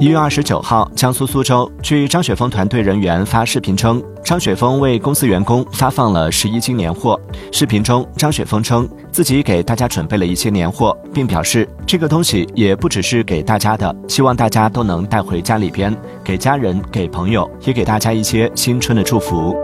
一月二十九号江苏苏州据张雪峰团队人员发视频称张雪峰为公司员工发放了十一斤年货。视频中张雪峰称自己给大家准备了一些年货并表示这个东西也不只是给大家的希望大家都能带回家里边给家人给朋友也给大家一些新春的祝福。